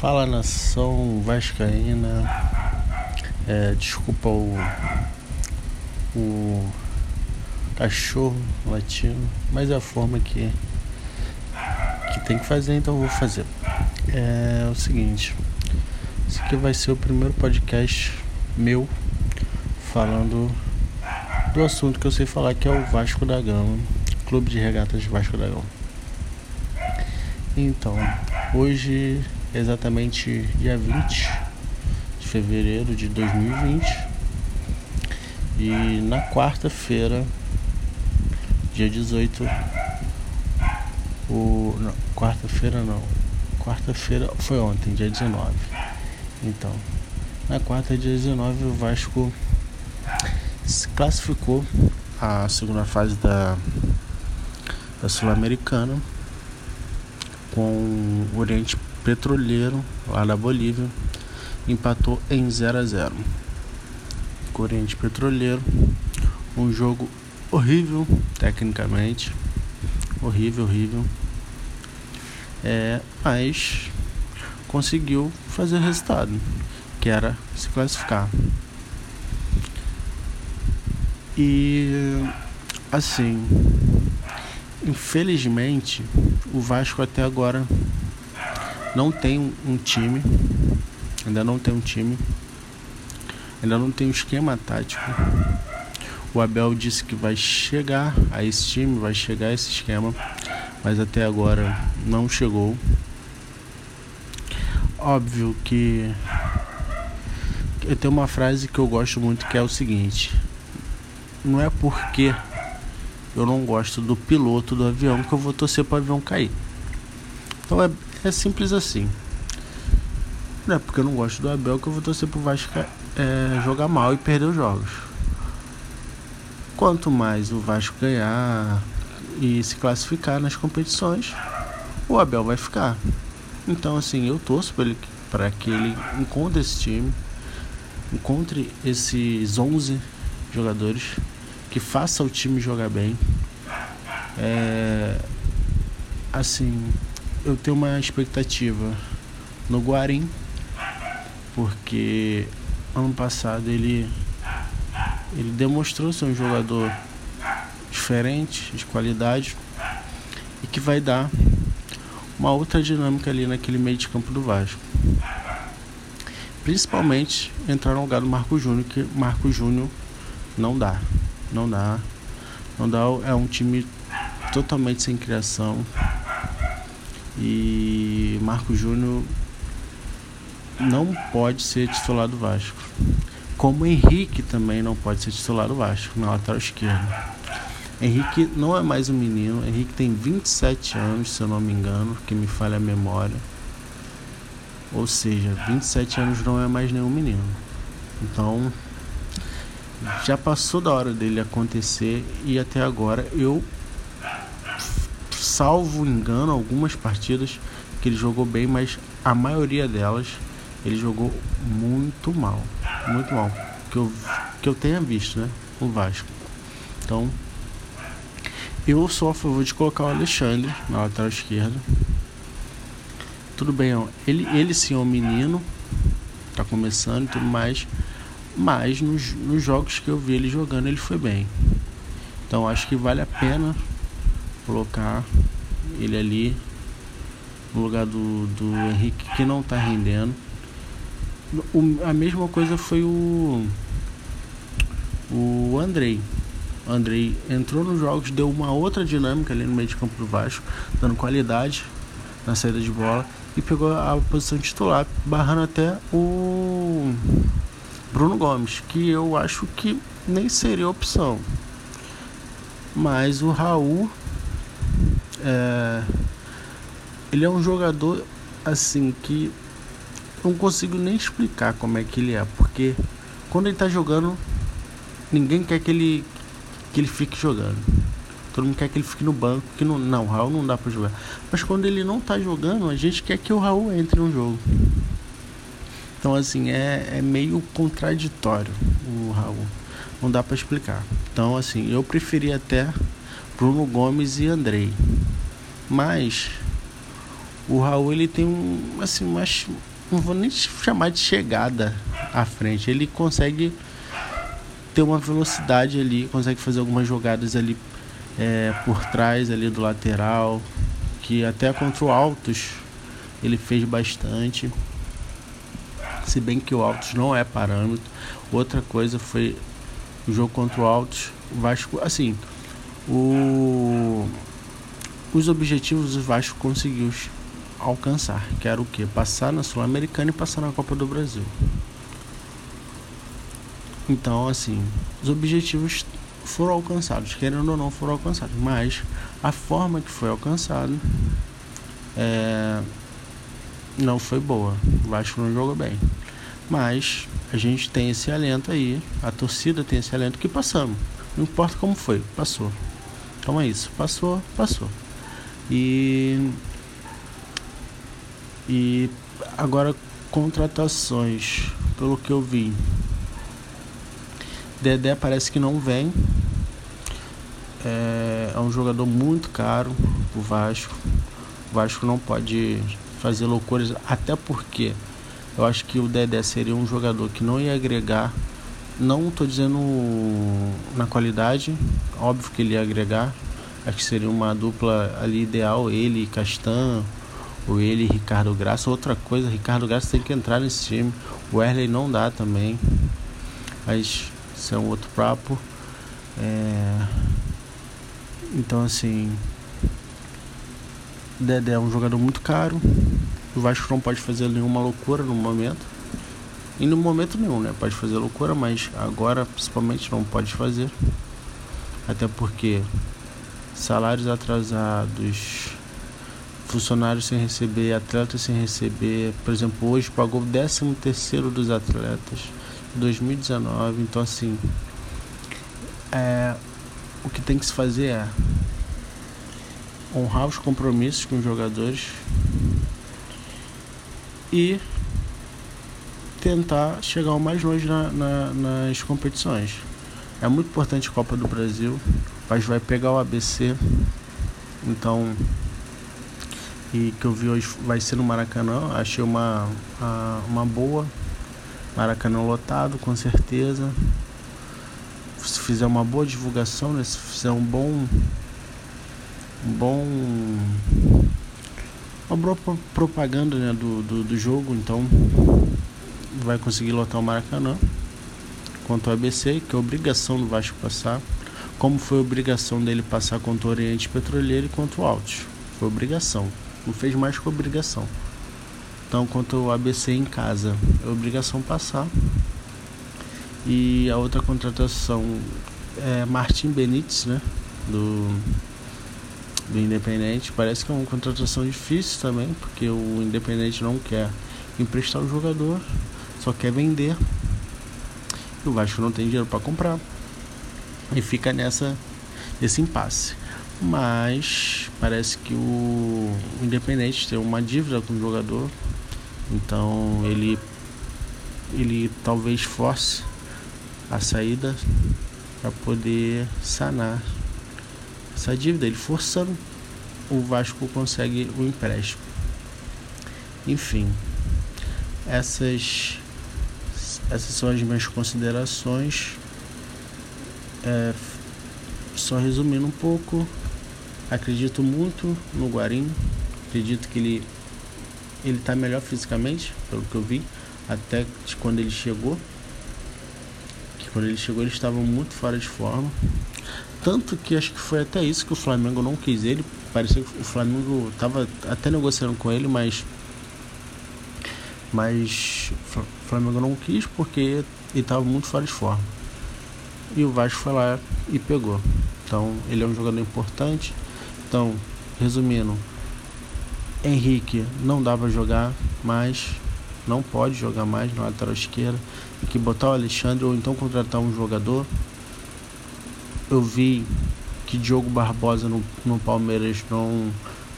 Fala nação vascaína. É, desculpa o, o cachorro latino, mas é a forma que, que tem que fazer, então vou fazer. É o seguinte, esse aqui vai ser o primeiro podcast meu falando do assunto que eu sei falar que é o Vasco da Gama, Clube de Regatas Vasco da Gama. Então, hoje exatamente dia 20 de fevereiro de 2020. E na quarta-feira, dia 18, o quarta-feira não. Quarta-feira foi ontem, dia 19. Então, na quarta, dia 19, o Vasco se classificou a segunda fase da, da Sul-Americana com o Oriente Petroleiro, lá da Bolívia, empatou em 0 a 0 Corinthians Petroleiro, um jogo horrível tecnicamente, horrível, horrível, é, mas conseguiu fazer o resultado, que era se classificar. E assim, infelizmente, o Vasco até agora não tem um time, ainda não tem um time, ainda não tem um esquema tático. O Abel disse que vai chegar a esse time, vai chegar a esse esquema, mas até agora não chegou. Óbvio que eu tenho uma frase que eu gosto muito que é o seguinte: não é porque eu não gosto do piloto do avião que eu vou torcer para o avião cair. Então é, é simples assim. Não é porque eu não gosto do Abel que eu vou torcer pro Vasco é, jogar mal e perder os jogos. Quanto mais o Vasco ganhar e se classificar nas competições, o Abel vai ficar. Então, assim, eu torço para que ele encontre esse time, encontre esses 11 jogadores, que faça o time jogar bem. É, assim, eu tenho uma expectativa no Guarim, porque ano passado ele ele demonstrou ser um jogador diferente, de qualidade e que vai dar uma outra dinâmica ali naquele meio de campo do Vasco. Principalmente entrar no lugar do Marco Júnior, que Marco Júnior não dá. Não dá. Não dá. É um time totalmente sem criação. E Marco Júnior não pode ser titular do Vasco. Como Henrique também não pode ser titular do Vasco na lateral esquerda. Henrique não é mais um menino, Henrique tem 27 anos, se eu não me engano, que me falha a memória. Ou seja, 27 anos não é mais nenhum menino. Então, já passou da hora dele acontecer e até agora eu salvo engano, algumas partidas que ele jogou bem, mas a maioria delas ele jogou muito mal. Muito mal. Que eu, que eu tenha visto, né? O Vasco. Então, eu sou a favor de colocar o Alexandre na lateral esquerda. Tudo bem, ó. Ele, ele sim é um menino, tá começando e tudo mais. Mas nos, nos jogos que eu vi ele jogando, ele foi bem. Então acho que vale a pena colocar ele ali no lugar do, do Henrique que não está rendendo. O, a mesma coisa foi o o Andrei. O Andrei entrou nos jogos, deu uma outra dinâmica ali no meio de campo do Vasco, dando qualidade na saída de bola e pegou a posição titular, barrando até o Bruno Gomes, que eu acho que nem seria opção. Mas o Raul é, ele é um jogador assim que não consigo nem explicar como é que ele é, porque quando ele tá jogando, ninguém quer que ele que ele fique jogando. Todo mundo quer que ele fique no banco, que não, não, o Raul não dá para jogar. Mas quando ele não tá jogando, a gente quer que o Raul entre no jogo. Então assim, é, é meio contraditório o Raul. Não dá para explicar. Então assim, eu preferi até Bruno Gomes e Andrei. Mas O Raul ele tem um assim, mas não vou nem chamar de chegada à frente. Ele consegue ter uma velocidade ali, consegue fazer algumas jogadas ali é, por trás ali do lateral, que até contra o Altos ele fez bastante. Se bem que o Altos não é parâmetro. Outra coisa foi o jogo contra o Altos. O Vasco, assim, o, os objetivos o Vasco conseguiu alcançar, que era o que? Passar na Sul-Americana e passar na Copa do Brasil. Então, assim, os objetivos foram alcançados, querendo ou não, foram alcançados, mas a forma que foi alcançado é, não foi boa. O Vasco não jogou bem. Mas a gente tem esse alento aí, a torcida tem esse alento que passamos. Não importa como foi, passou. Então é isso, passou, passou. E e agora contratações, pelo que eu vi. Dedé parece que não vem. É, é um jogador muito caro o Vasco. O Vasco não pode fazer loucuras, até porque eu acho que o Dedé seria um jogador que não ia agregar. Não estou dizendo na qualidade, óbvio que ele ia agregar. Acho que seria uma dupla ali ideal, ele e Castan, ou ele e Ricardo Graça. Outra coisa, Ricardo Graça tem que entrar nesse time. O Wesley não dá também. Mas isso é um outro papo. É... Então assim. Dedé é um jogador muito caro. O Vasco não pode fazer nenhuma loucura no momento. E no momento nenhum, né? Pode fazer loucura, mas agora principalmente não pode fazer. Até porque salários atrasados, funcionários sem receber, atletas sem receber. Por exemplo, hoje pagou o 13 terceiro dos atletas 2019. Então assim, é, o que tem que se fazer é honrar os compromissos com os jogadores e tentar chegar o mais longe na, na, nas competições. É muito importante a Copa do Brasil, mas vai pegar o ABC, então e que eu vi hoje vai ser no Maracanã. Achei uma, uma boa. Maracanã lotado, com certeza. Se fizer uma boa divulgação, né? se fizer um bom. Um bom. Uma boa propaganda né? do, do, do jogo, então vai conseguir lotar o Maracanã. Quanto ao ABC, que é obrigação do Vasco passar. Como foi obrigação dele passar contra o Oriente Petroleiro e contra o Altos. Foi obrigação. Não fez mais que obrigação. Então, quanto ao ABC em casa, é obrigação passar. E a outra contratação é Martim Benítez, né? Do, do Independente. Parece que é uma contratação difícil também, porque o Independente não quer emprestar o jogador, só quer vender. E o Vasco não tem dinheiro para comprar. E fica nessa esse impasse. Mas parece que o Independente tem uma dívida com o jogador. Então ele ele talvez force a saída para poder sanar essa dívida. Ele forçando, o Vasco consegue o empréstimo. Enfim, essas essas são as minhas considerações. É, só resumindo um pouco, Acredito muito no Guarim. Acredito que ele ele está melhor fisicamente, pelo que eu vi, até quando ele chegou. Que quando ele chegou ele estava muito fora de forma. Tanto que acho que foi até isso que o Flamengo não quis ele. Parecia que o Flamengo estava até negociando com ele, mas mas o Flamengo não quis porque ele estava muito fora de forma. E o Vasco foi lá e pegou. Então ele é um jogador importante. Então, resumindo, Henrique não dá para jogar mais, não pode jogar mais na lateral esquerda. Tem que botar o Alexandre ou então contratar um jogador. Eu vi que Diogo Barbosa no, no Palmeiras não,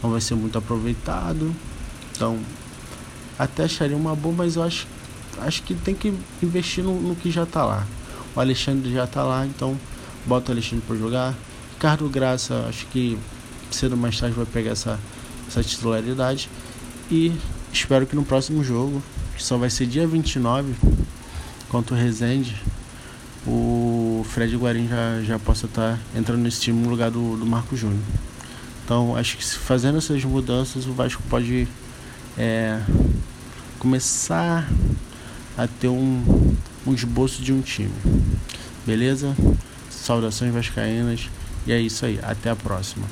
não vai ser muito aproveitado. Então, até acharia uma boa, mas eu acho, acho que tem que investir no, no que já está lá. O Alexandre já está lá, então bota o Alexandre para jogar. Ricardo Graça, acho que cedo ou mais tarde vai pegar essa, essa titularidade. E espero que no próximo jogo, que só vai ser dia 29, contra o Resende, o Fred Guarim já, já possa estar tá entrando nesse time no lugar do, do Marco Júnior. Então acho que fazendo essas mudanças o Vasco pode é, começar a ter um, um esboço de um time. Beleza? Saudações vascaínas. E é isso aí. Até a próxima.